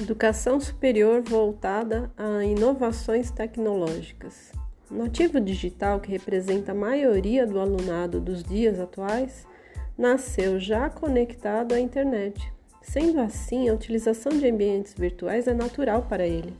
Educação superior voltada a inovações tecnológicas. O nativo digital, que representa a maioria do alunado dos dias atuais, nasceu já conectado à internet. Sendo assim, a utilização de ambientes virtuais é natural para ele.